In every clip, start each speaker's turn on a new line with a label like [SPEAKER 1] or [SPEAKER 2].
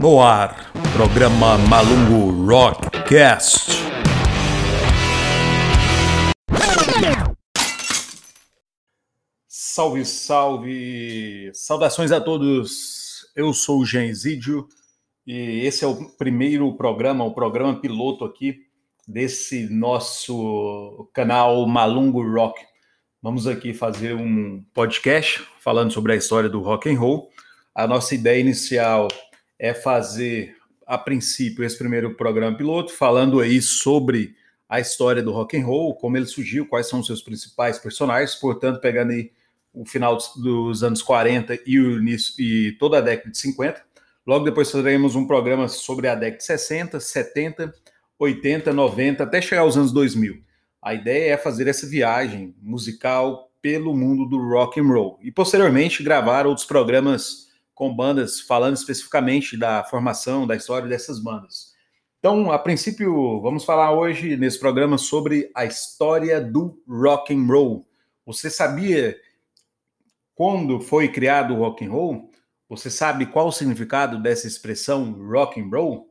[SPEAKER 1] No ar, programa Malungo Rockcast. Salve, salve! Saudações a todos. Eu sou o Genzídio e esse é o primeiro programa, o programa piloto aqui desse nosso canal Malungo Rock. Vamos aqui fazer um podcast falando sobre a história do rock and roll. A nossa ideia inicial é fazer, a princípio, esse primeiro programa piloto, falando aí sobre a história do rock and roll, como ele surgiu, quais são os seus principais personagens, portanto, pegando aí o final dos anos 40 e o início e toda a década de 50. Logo depois faremos um programa sobre a década de 60, 70, 80, 90, até chegar aos anos 2000. A ideia é fazer essa viagem musical pelo mundo do rock and roll e posteriormente gravar outros programas com bandas falando especificamente da formação, da história dessas bandas. Então, a princípio, vamos falar hoje nesse programa sobre a história do rock and roll. Você sabia quando foi criado o rock and roll? Você sabe qual o significado dessa expressão rock and roll?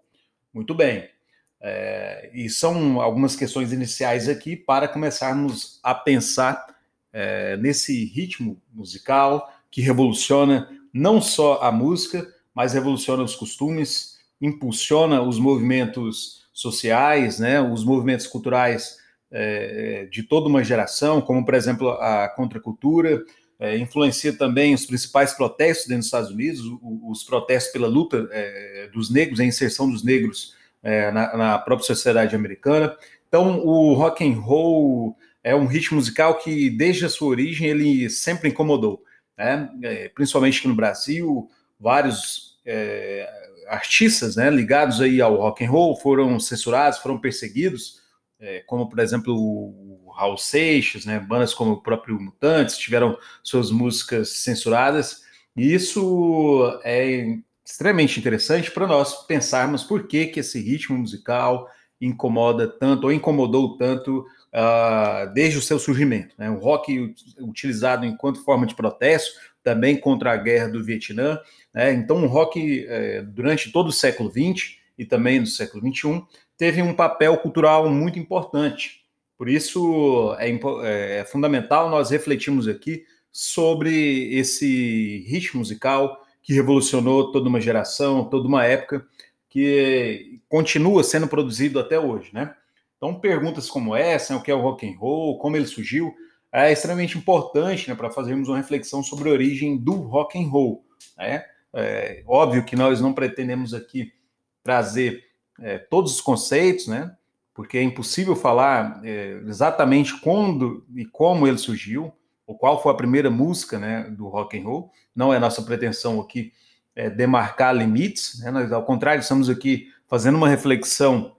[SPEAKER 1] Muito bem. É, e são algumas questões iniciais aqui para começarmos a pensar é, nesse ritmo musical que revoluciona não só a música, mas revoluciona os costumes, impulsiona os movimentos sociais, né, os movimentos culturais é, de toda uma geração, como, por exemplo, a contracultura, é, influencia também os principais protestos dentro dos Estados Unidos, os, os protestos pela luta é, dos negros, a inserção dos negros é, na, na, própria sociedade americana. Então, o rock and roll é um ritmo musical que, desde a sua origem, ele sempre incomodou né? É, principalmente aqui no Brasil, vários é, artistas né, ligados aí ao rock and roll foram censurados, foram perseguidos, é, como por exemplo o Raul Seixas, né, bandas como o próprio Mutantes tiveram suas músicas censuradas, e isso é extremamente interessante para nós pensarmos por que, que esse ritmo musical incomoda tanto, ou incomodou tanto uh, desde o seu surgimento. Né? O rock utilizado enquanto forma de protesto, também contra a guerra do Vietnã. Né? Então, o rock, eh, durante todo o século XX e também no século XXI, teve um papel cultural muito importante. Por isso, é, é, é fundamental nós refletirmos aqui sobre esse ritmo musical que revolucionou toda uma geração, toda uma época, que continua sendo produzido até hoje, né? Então, perguntas como essa, né, o que é o rock and roll, como ele surgiu, é extremamente importante né, para fazermos uma reflexão sobre a origem do rock and roll. Né? É, óbvio que nós não pretendemos aqui trazer é, todos os conceitos, né? Porque é impossível falar é, exatamente quando e como ele surgiu, ou qual foi a primeira música, né, do rock and roll. Não é nossa pretensão aqui é, demarcar limites, né? Nós, ao contrário, estamos aqui fazendo uma reflexão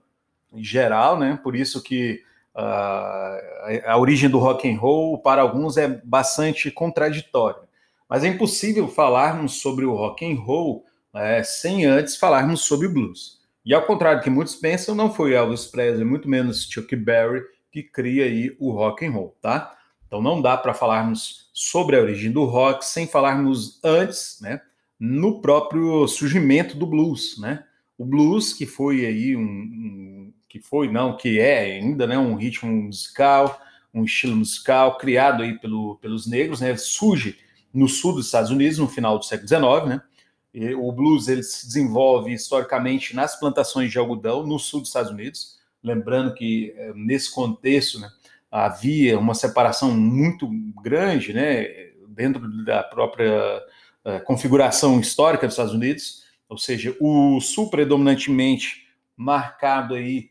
[SPEAKER 1] geral, né? Por isso que uh, a origem do rock and roll para alguns é bastante contraditória. Mas é impossível falarmos sobre o rock and roll é, sem antes falarmos sobre o blues. E ao contrário do que muitos pensam, não foi Elvis Presley, muito menos Chuck Berry, que cria aí o rock and roll, tá? Então não dá para falarmos sobre a origem do rock sem falarmos antes, né, no próprio surgimento do blues, né? O blues que foi aí um, um que foi, não, que é ainda né, um ritmo musical, um estilo musical criado aí pelo, pelos negros, né? Surge no sul dos Estados Unidos no final do século XIX, né? E o blues ele se desenvolve historicamente nas plantações de algodão no sul dos Estados Unidos, lembrando que eh, nesse contexto, né, havia uma separação muito grande, né, dentro da própria uh, configuração histórica dos Estados Unidos, ou seja, o sul predominantemente marcado aí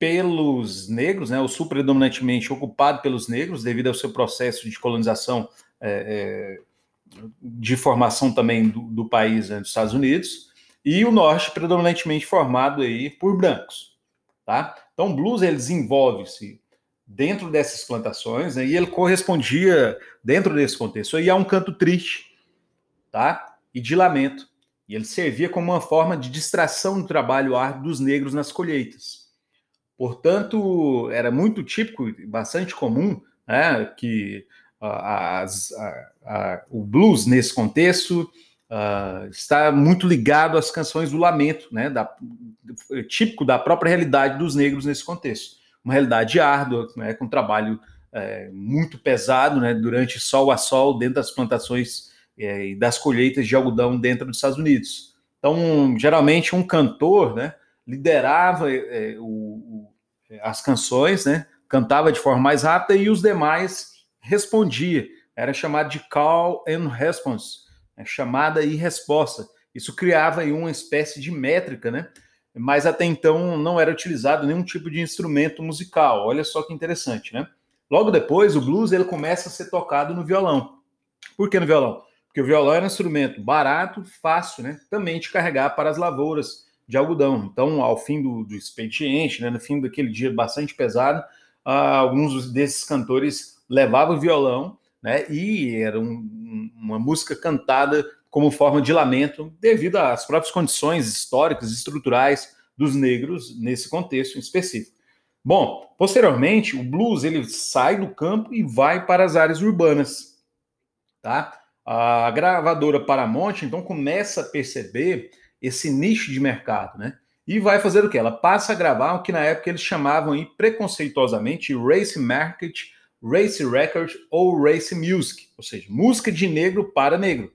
[SPEAKER 1] pelos negros, né, o sul predominantemente ocupado pelos negros, devido ao seu processo de colonização, é, é, de formação também do, do país, né, dos Estados Unidos, e o norte predominantemente formado aí por brancos, tá? Então, o blues desenvolve-se dentro dessas plantações, né, e ele correspondia dentro desse contexto aí a um canto triste, tá? E de lamento. E ele servia como uma forma de distração do trabalho árduo dos negros nas colheitas. Portanto, era muito típico, bastante comum, né, que as, a, a, o blues, nesse contexto, uh, está muito ligado às canções do lamento, né, da, típico da própria realidade dos negros nesse contexto. Uma realidade árdua, né, com trabalho é, muito pesado né, durante sol a sol dentro das plantações é, e das colheitas de algodão dentro dos Estados Unidos. Então, geralmente, um cantor né, liderava é, o, as canções, né, cantava de forma mais rápida e os demais respondia. Era chamado de call and response, né, chamada e resposta. Isso criava aí uma espécie de métrica, né? Mas até então não era utilizado nenhum tipo de instrumento musical. Olha só que interessante, né? Logo depois, o blues ele começa a ser tocado no violão. Por que no violão? Porque o violão era um instrumento barato, fácil, né? Também de carregar para as lavouras de algodão. Então, ao fim do, do expediente, né, no fim daquele dia bastante pesado, ah, alguns desses cantores levavam o violão, né? E era um, uma música cantada como forma de lamento, devido às próprias condições históricas, estruturais dos negros nesse contexto específico. Bom, posteriormente, o blues ele sai do campo e vai para as áreas urbanas, tá? A gravadora Paramount então começa a perceber esse nicho de mercado, né? E vai fazer o que? Ela passa a gravar o que na época eles chamavam aí, preconceituosamente race market, race record ou race music, ou seja, música de negro para negro.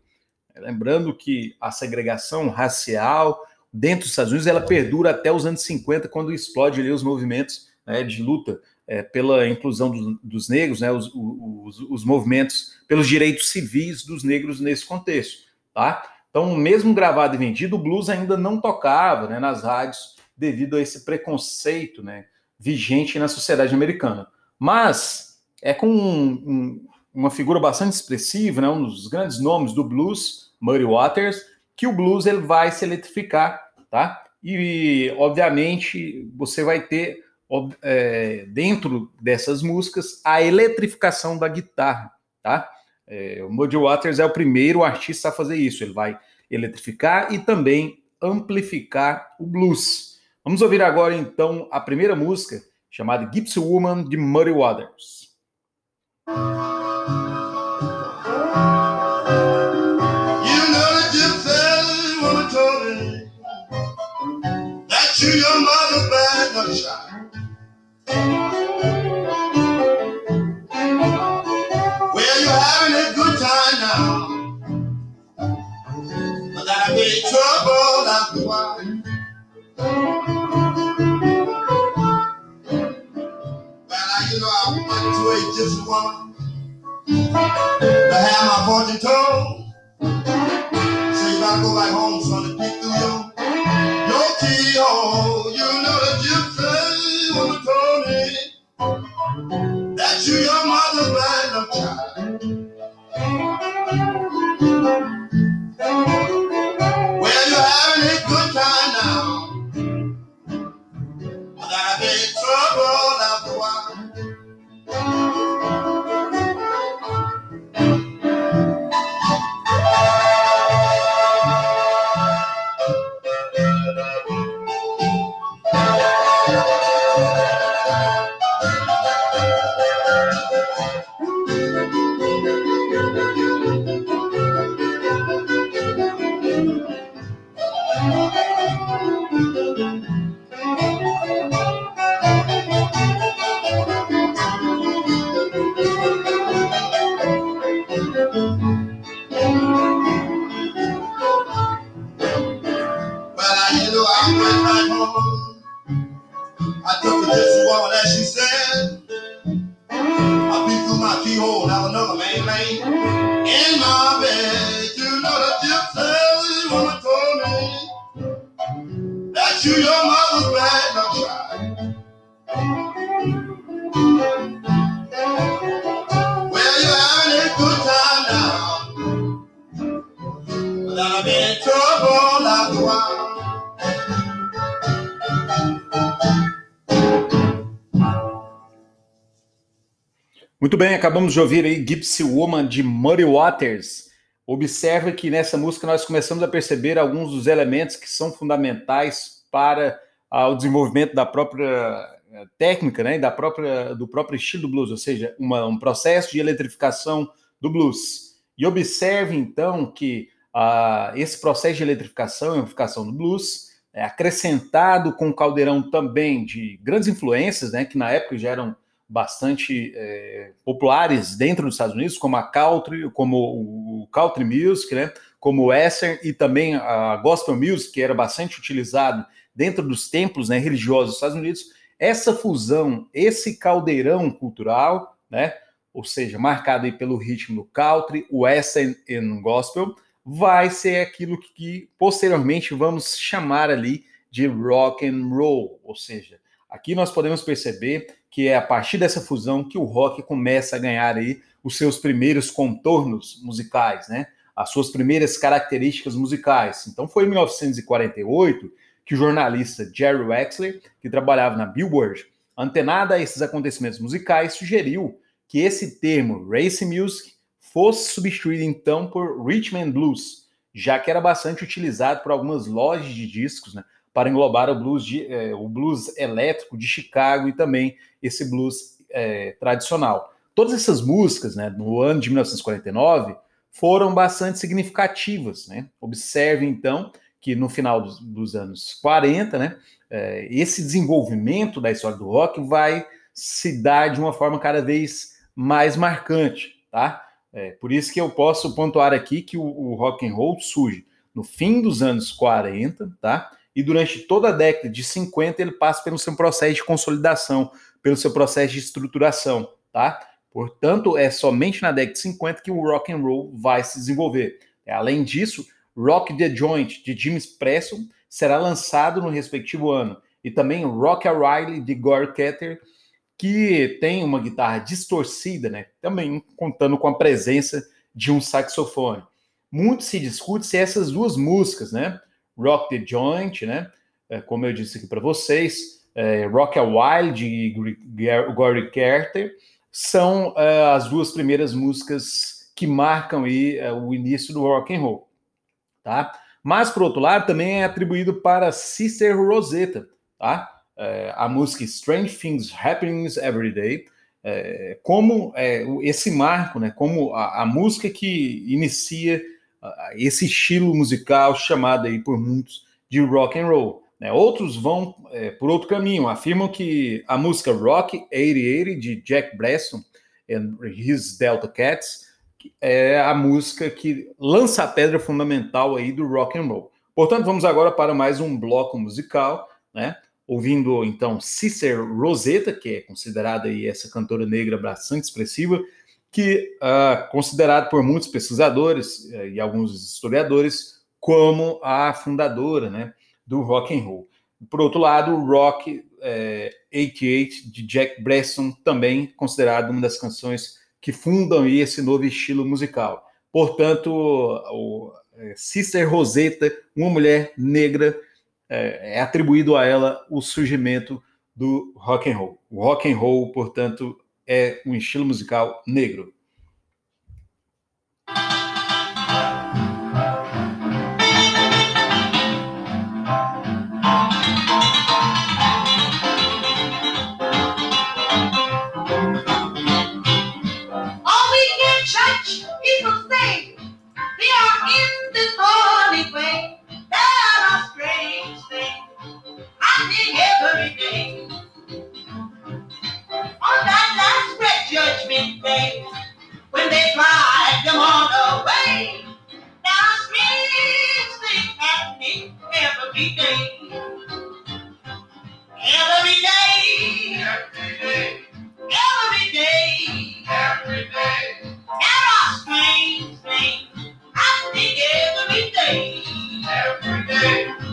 [SPEAKER 1] Lembrando que a segregação racial dentro dos Estados Unidos ela perdura até os anos 50, quando explode ali os movimentos né, de luta é, pela inclusão do, dos negros, né, os, os, os, movimentos pelos direitos civis dos negros nesse contexto, tá? Então, mesmo gravado e vendido, o blues ainda não tocava né, nas rádios devido a esse preconceito né, vigente na sociedade americana. Mas é com um, um, uma figura bastante expressiva, né, um dos grandes nomes do blues, Muddy Waters, que o blues ele vai se eletrificar, tá? E, obviamente, você vai ter é, dentro dessas músicas a eletrificação da guitarra, tá? É, o Muddy Waters é o primeiro artista a fazer isso. Ele vai eletrificar e também amplificar o blues. Vamos ouvir agora então a primeira música chamada Gypsy Woman de Muddy Waters. your mother Muito bem, acabamos de ouvir aí Gypsy Woman de Muddy Waters. Observe que nessa música nós começamos a perceber alguns dos elementos que são fundamentais para ah, o desenvolvimento da própria eh, técnica, né, da própria, do próprio estilo do blues, ou seja, uma, um processo de eletrificação do blues. E observe então que uh, esse processo de eletrificação e amplificação do blues, é, acrescentado com um caldeirão também de grandes influências, né, que na época já eram bastante é, populares dentro dos Estados Unidos, como a country, como o country music, né, como o western e também a gospel music, que era bastante utilizado dentro dos templos né, religiosos dos Estados Unidos. Essa fusão, esse caldeirão cultural, né, ou seja, marcado aí pelo ritmo do country, western e gospel, vai ser aquilo que posteriormente vamos chamar ali de rock and roll, ou seja, aqui nós podemos perceber que é a partir dessa fusão que o rock começa a ganhar aí os seus primeiros contornos musicais, né? As suas primeiras características musicais. Então foi em 1948 que o jornalista Jerry Wexler, que trabalhava na Billboard, antenado a esses acontecimentos musicais, sugeriu que esse termo race music fosse substituído então por Rhythm and Blues, já que era bastante utilizado por algumas lojas de discos, né, para englobar o blues, de, é, o blues elétrico de Chicago e também esse blues é, tradicional. Todas essas músicas, né, no ano de 1949, foram bastante significativas. Né? Observe, então, que no final dos, dos anos 40, né, é, esse desenvolvimento da história do rock vai se dar de uma forma cada vez mais marcante. Tá? É, por isso que eu posso pontuar aqui que o, o rock and roll surge no fim dos anos 40, tá? E durante toda a década de 50 ele passa pelo seu processo de consolidação, pelo seu processo de estruturação, tá? Portanto, é somente na década de 50 que o rock and roll vai se desenvolver. Além disso, Rock the Joint de James Preston será lançado no respectivo ano e também Rock a Riley de Gore Ketter que tem uma guitarra distorcida, né? Também contando com a presença de um saxofone. Muito se discute se essas duas músicas, né? Rock the Joint, né? É, como eu disse aqui para vocês, é, Rock a Wild de Gary Carter são é, as duas primeiras músicas que marcam aí é, o início do rock and roll, tá? Mas por outro lado também é atribuído para Sister Rosetta, tá? é, a música Strange Things Happening Every Day, como esse marco, né, como a, a música que inicia esse estilo musical chamado aí por muitos de rock and roll. Né? Outros vão é, por outro caminho, afirmam que a música Rock 8080 de Jack Bresson and His Delta Cats é a música que lança a pedra fundamental aí do rock and roll. Portanto, vamos agora para mais um bloco musical, né? ouvindo então Sister Rosetta, que é considerada aí essa cantora negra bastante expressiva, que uh, considerada por muitos pesquisadores uh, e alguns historiadores como a fundadora, né, do rock and roll. Por outro lado, o Rock é, 88 de Jack Bresson também considerado uma das canções que fundam esse novo estilo musical. Portanto, o, é, Sister Rosetta, uma mulher negra é, é atribuído a ela o surgimento do rock and roll. O rock and roll, portanto, é um estilo musical negro.
[SPEAKER 2] big bay when they drive them on away. Now strange things happening every day. Every day. Every day. Every day. Every day. There are strange things I think every day. Every day.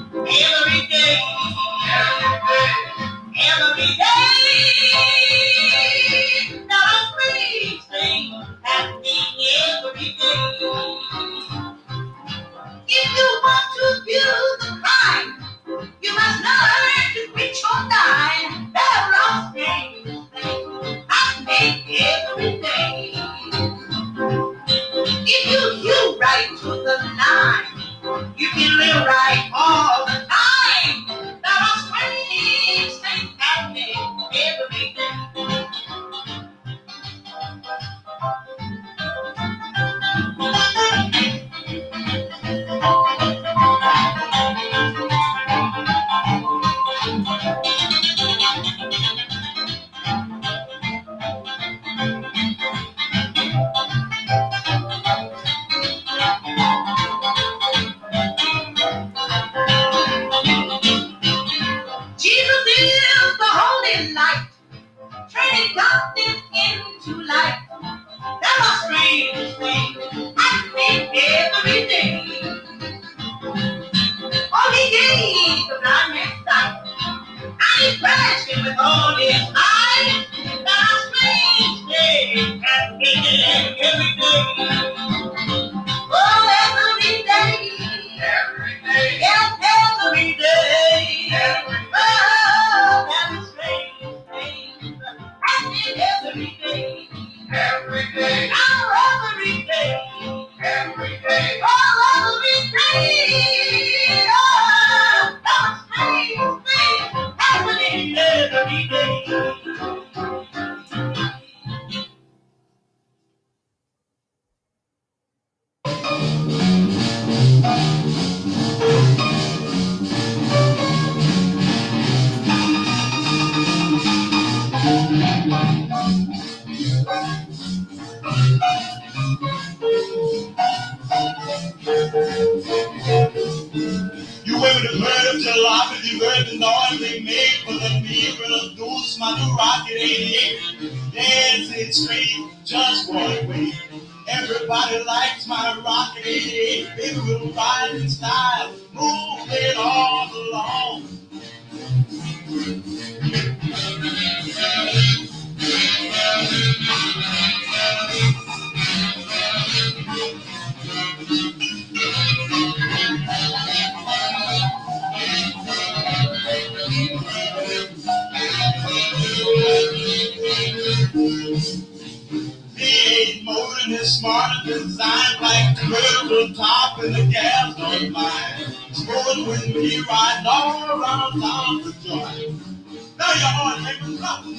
[SPEAKER 3] Everybody likes my rockin' it, will ride in style, moving all along. Thank you and his smart design like curve top and the gas don't mind. Sporting with me riding all around town to joy. Now your heart ain't nothing.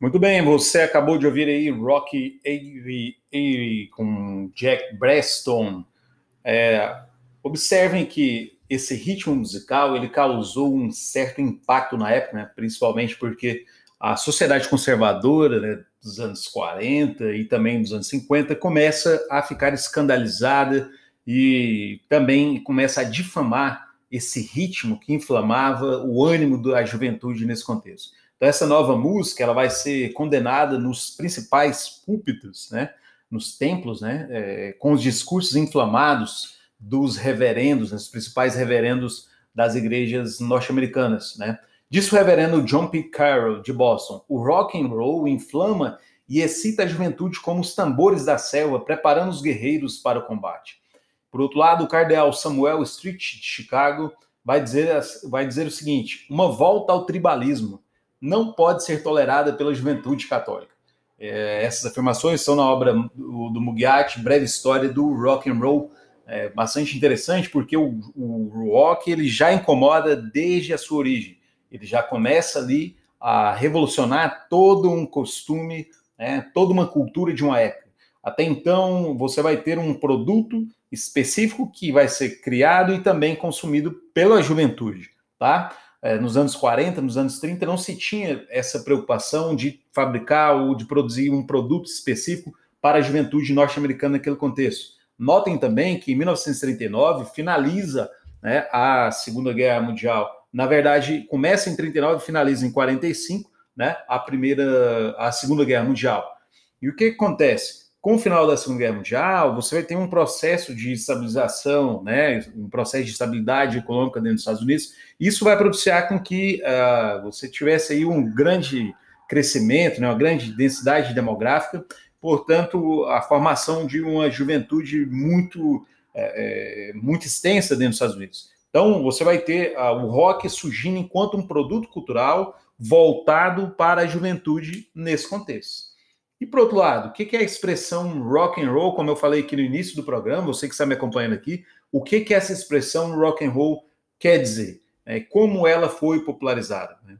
[SPEAKER 1] Muito bem, você acabou de ouvir aí Rocky 80 com Jack Breston. É, observem que esse ritmo musical ele causou um certo impacto na época, né? principalmente porque a sociedade conservadora né, dos anos 40 e também dos anos 50 começa a ficar escandalizada e também começa a difamar esse ritmo que inflamava o ânimo da juventude nesse contexto. Então essa nova música ela vai ser condenada nos principais púlpitos, né, nos templos, né, é, com os discursos inflamados dos reverendos, né, os principais reverendos das igrejas norte-americanas, né. Disse o reverendo John P. Carroll de Boston: "O rock and roll inflama e excita a juventude como os tambores da selva, preparando os guerreiros para o combate." Por outro lado, o cardeal Samuel Street de Chicago vai dizer, vai dizer o seguinte: uma volta ao tribalismo não pode ser tolerada pela juventude católica. É, essas afirmações são na obra do, do Mugiati, Breve História do Rock and Roll, é bastante interessante porque o, o rock ele já incomoda desde a sua origem. Ele já começa ali a revolucionar todo um costume, né, toda uma cultura de uma época. Até então, você vai ter um produto específico que vai ser criado e também consumido pela juventude, tá? É, nos anos 40, nos anos 30, não se tinha essa preocupação de fabricar ou de produzir um produto específico para a juventude norte-americana naquele contexto. Notem também que em 1939 finaliza né, a Segunda Guerra Mundial. Na verdade, começa em 39 e finaliza em 45, né, a primeira, a Segunda Guerra Mundial. E o que acontece? Com o final da Segunda Guerra Mundial, você vai ter um processo de estabilização, né, um processo de estabilidade econômica dentro dos Estados Unidos. Isso vai propiciar com que uh, você tivesse aí um grande crescimento, né, uma grande densidade demográfica, portanto, a formação de uma juventude muito, é, muito extensa dentro dos Estados Unidos. Então, você vai ter uh, o rock surgindo enquanto um produto cultural, voltado para a juventude nesse contexto. E por outro lado, o que é a expressão rock and roll, como eu falei aqui no início do programa, você que está me acompanhando aqui, o que que essa expressão rock and roll quer dizer? É, como ela foi popularizada? Né?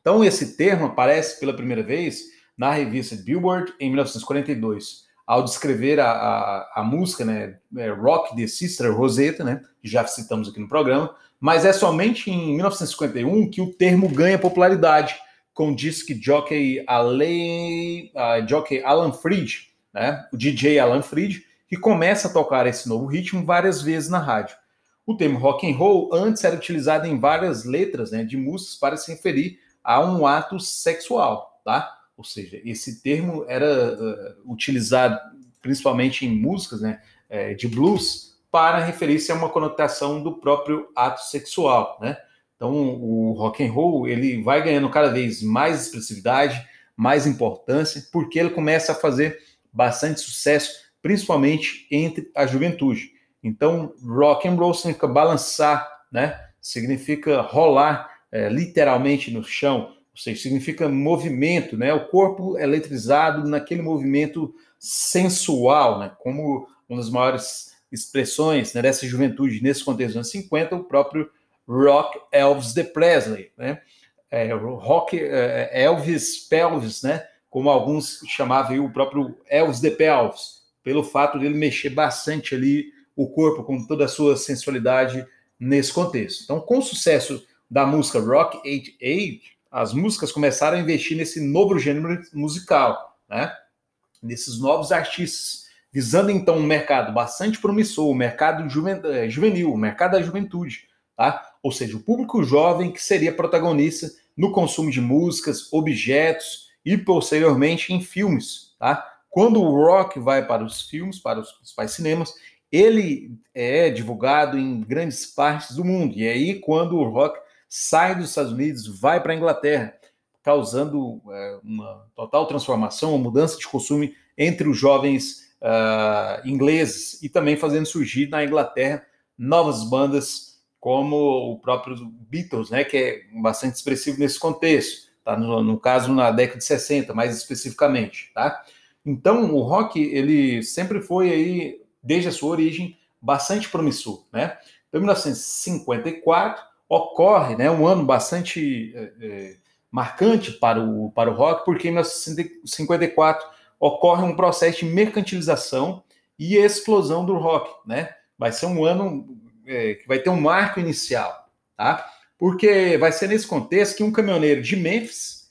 [SPEAKER 1] Então esse termo aparece pela primeira vez na revista Billboard em 1942, ao descrever a, a, a música, né, é, Rock the Sister Rosetta, né, que já citamos aqui no programa, mas é somente em 1951 que o termo ganha popularidade com o disc jockey, Ale, uh, jockey Alan Freed, né, o DJ Alan Freed, que começa a tocar esse novo ritmo várias vezes na rádio. O termo rock and roll antes era utilizado em várias letras né, de músicas para se referir a um ato sexual, tá? Ou seja, esse termo era uh, utilizado principalmente em músicas né, uh, de blues para referir-se a uma conotação do próprio ato sexual, né? Então, o rock and roll ele vai ganhando cada vez mais expressividade, mais importância, porque ele começa a fazer bastante sucesso, principalmente entre a juventude. Então, rock and roll significa balançar, né? Significa rolar é, literalmente no chão, ou seja, significa movimento, né? O corpo eletrizado naquele movimento sensual, né? Como uma das maiores expressões né, dessa juventude nesse contexto dos anos 50, o próprio rock Elvis de Presley, né? É, rock é, Elvis Pelvis, né? Como alguns chamavam o próprio Elvis de Pelvis, pelo fato dele mexer bastante ali o corpo com toda a sua sensualidade nesse contexto. Então, com o sucesso da música Rock 88, as músicas começaram a investir nesse novo gênero musical, né? Nesses novos artistas, visando então um mercado bastante promissor, o mercado eh, juvenil, o mercado da juventude, tá? ou seja, o público jovem que seria protagonista no consumo de músicas, objetos e posteriormente em filmes. Tá? Quando o rock vai para os filmes, para os principais cinemas, ele é divulgado em grandes partes do mundo. E é aí, quando o rock sai dos Estados Unidos, vai para a Inglaterra, causando é, uma total transformação, uma mudança de costume entre os jovens uh, ingleses e também fazendo surgir na Inglaterra novas bandas como o próprio Beatles, né, que é bastante expressivo nesse contexto, tá? No, no, caso, na década de 60, mais especificamente, tá? Então, o rock, ele sempre foi aí, desde a sua origem, bastante promissor, né? Então, em 1954, ocorre, né, um ano bastante é, marcante para o, para o rock, porque em 1954 ocorre um processo de mercantilização e explosão do rock, né? Vai ser um ano é, que vai ter um marco inicial, tá? Porque vai ser nesse contexto que um caminhoneiro de Memphis,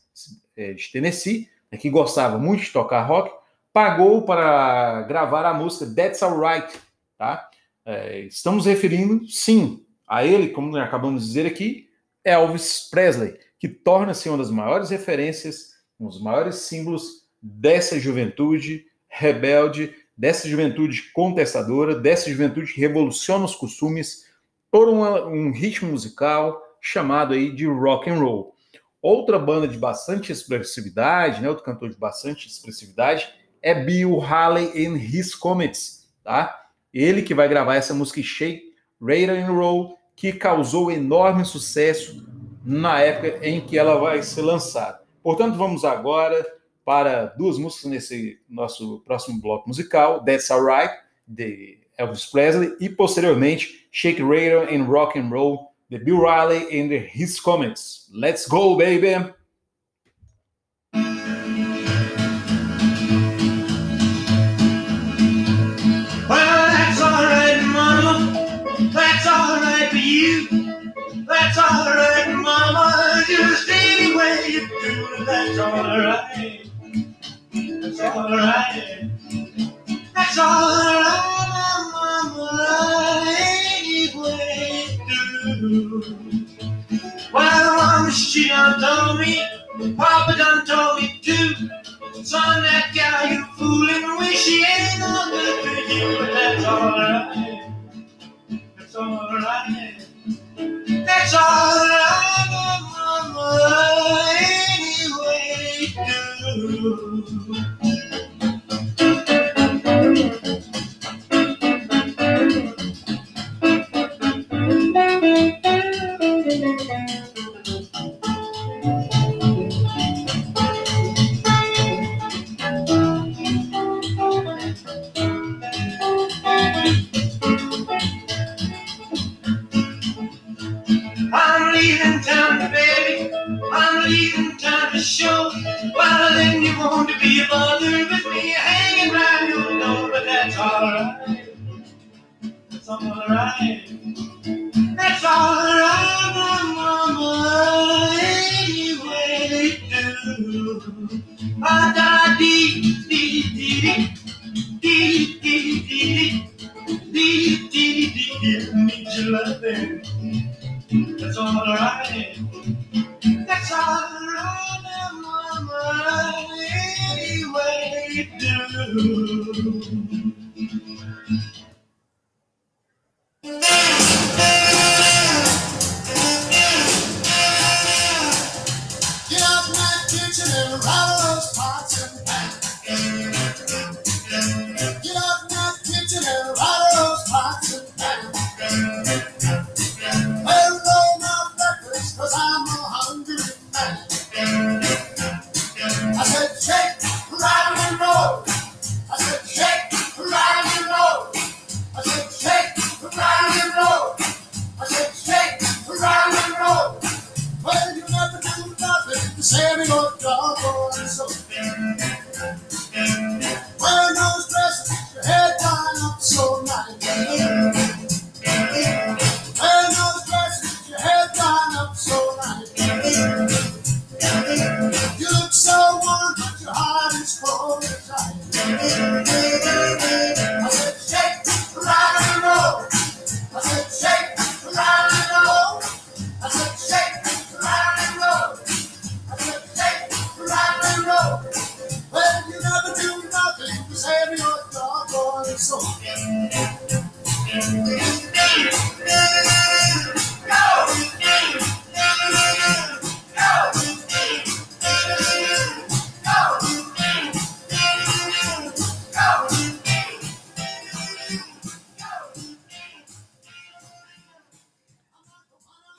[SPEAKER 1] é, de Tennessee, né, que gostava muito de tocar rock, pagou para gravar a música That's Alright, tá? É, estamos referindo, sim, a ele, como acabamos de dizer aqui, Elvis Presley, que torna-se uma das maiores referências, um dos maiores símbolos dessa juventude rebelde dessa juventude contestadora, dessa juventude que revoluciona os costumes por uma, um ritmo musical chamado aí de rock and roll. Outra banda de bastante expressividade, né, outro cantor de bastante expressividade é Bill Haley and His Comets, tá? Ele que vai gravar essa música Shake, Radar and Roll, que causou enorme sucesso na época em que ela vai ser lançada. Portanto, vamos agora para duas músicas nesse nosso próximo bloco musical, That's Alright, de Elvis Presley, e posteriormente Shake Radar and Rock and Roll, de Bill Riley and His Comments. Let's go, baby!
[SPEAKER 3] That's alright, mama. Just any way you do it, that's alright. That's alright. That's alright, mama. Anyway, you do. Well, mama, she done told me, Papa done told me too. Son, that gal you fooling with, she ain't no good for you, but that's alright. That's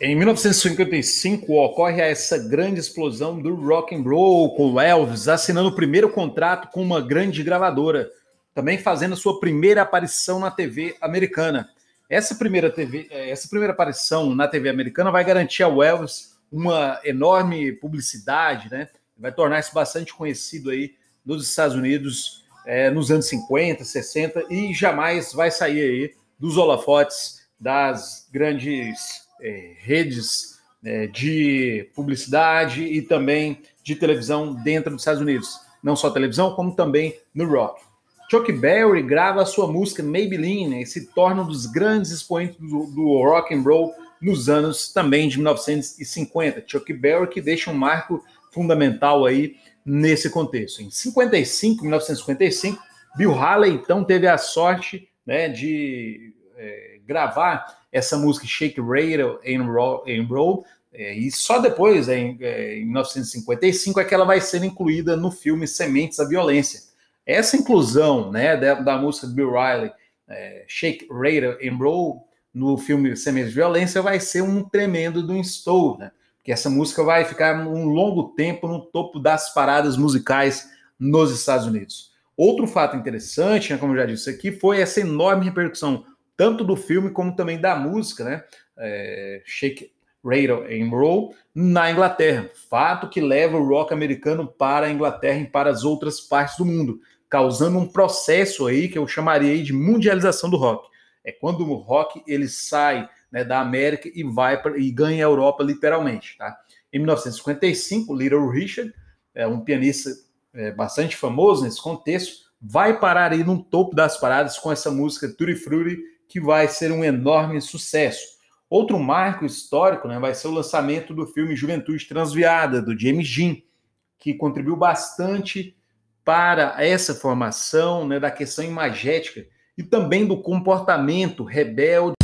[SPEAKER 1] Em 1955 ocorre essa grande explosão do rock and roll com Elvis assinando o primeiro contrato com uma grande gravadora, também fazendo sua primeira aparição na TV americana. Essa primeira TV, eh, essa primeira aparição na TV americana vai garantir ao Elvis uma enorme publicidade, né? Vai tornar-se bastante conhecido aí nos Estados Unidos eh, nos anos 50, 60 e jamais vai sair aí dos holofotes das grandes eh, redes eh, de publicidade e também de televisão dentro dos Estados Unidos. Não só televisão, como também no rock. Chuck Berry grava a sua música Maybelline e se torna um dos grandes expoentes do, do rock and roll nos anos também de 1950. Chuck Berry que deixa um marco fundamental aí nesse contexto. Em 55, 1955, Bill Haley então teve a sorte né, de é, gravar essa música Shake Rattle and Roll, and Roll é, e só depois, em, é, em 1955, é que ela vai ser incluída no filme Sementes da Violência. Essa inclusão né, da, da música de Bill Riley, é, Shake, Rattle and Roll, no filme Sementes de Violência, vai ser um tremendo do install, né? Porque essa música vai ficar um longo tempo no topo das paradas musicais nos Estados Unidos. Outro fato interessante, né, como eu já disse aqui, foi essa enorme repercussão, tanto do filme como também da música, né? É, Shake, Rattle and Roll, na Inglaterra. Fato que leva o rock americano para a Inglaterra e para as outras partes do mundo, causando um processo aí que eu chamaria de mundialização do rock. É quando o rock ele sai né, da América e vai pra, e ganha a Europa literalmente. Tá? Em 1955, Little Richard, é um pianista é, bastante famoso nesse contexto, vai parar aí no topo das paradas com essa música Tutti Frutti, que vai ser um enorme sucesso. Outro marco histórico né, vai ser o lançamento do filme Juventude Transviada, do James Dean, que contribuiu bastante para essa formação né, da questão imagética e também do comportamento rebelde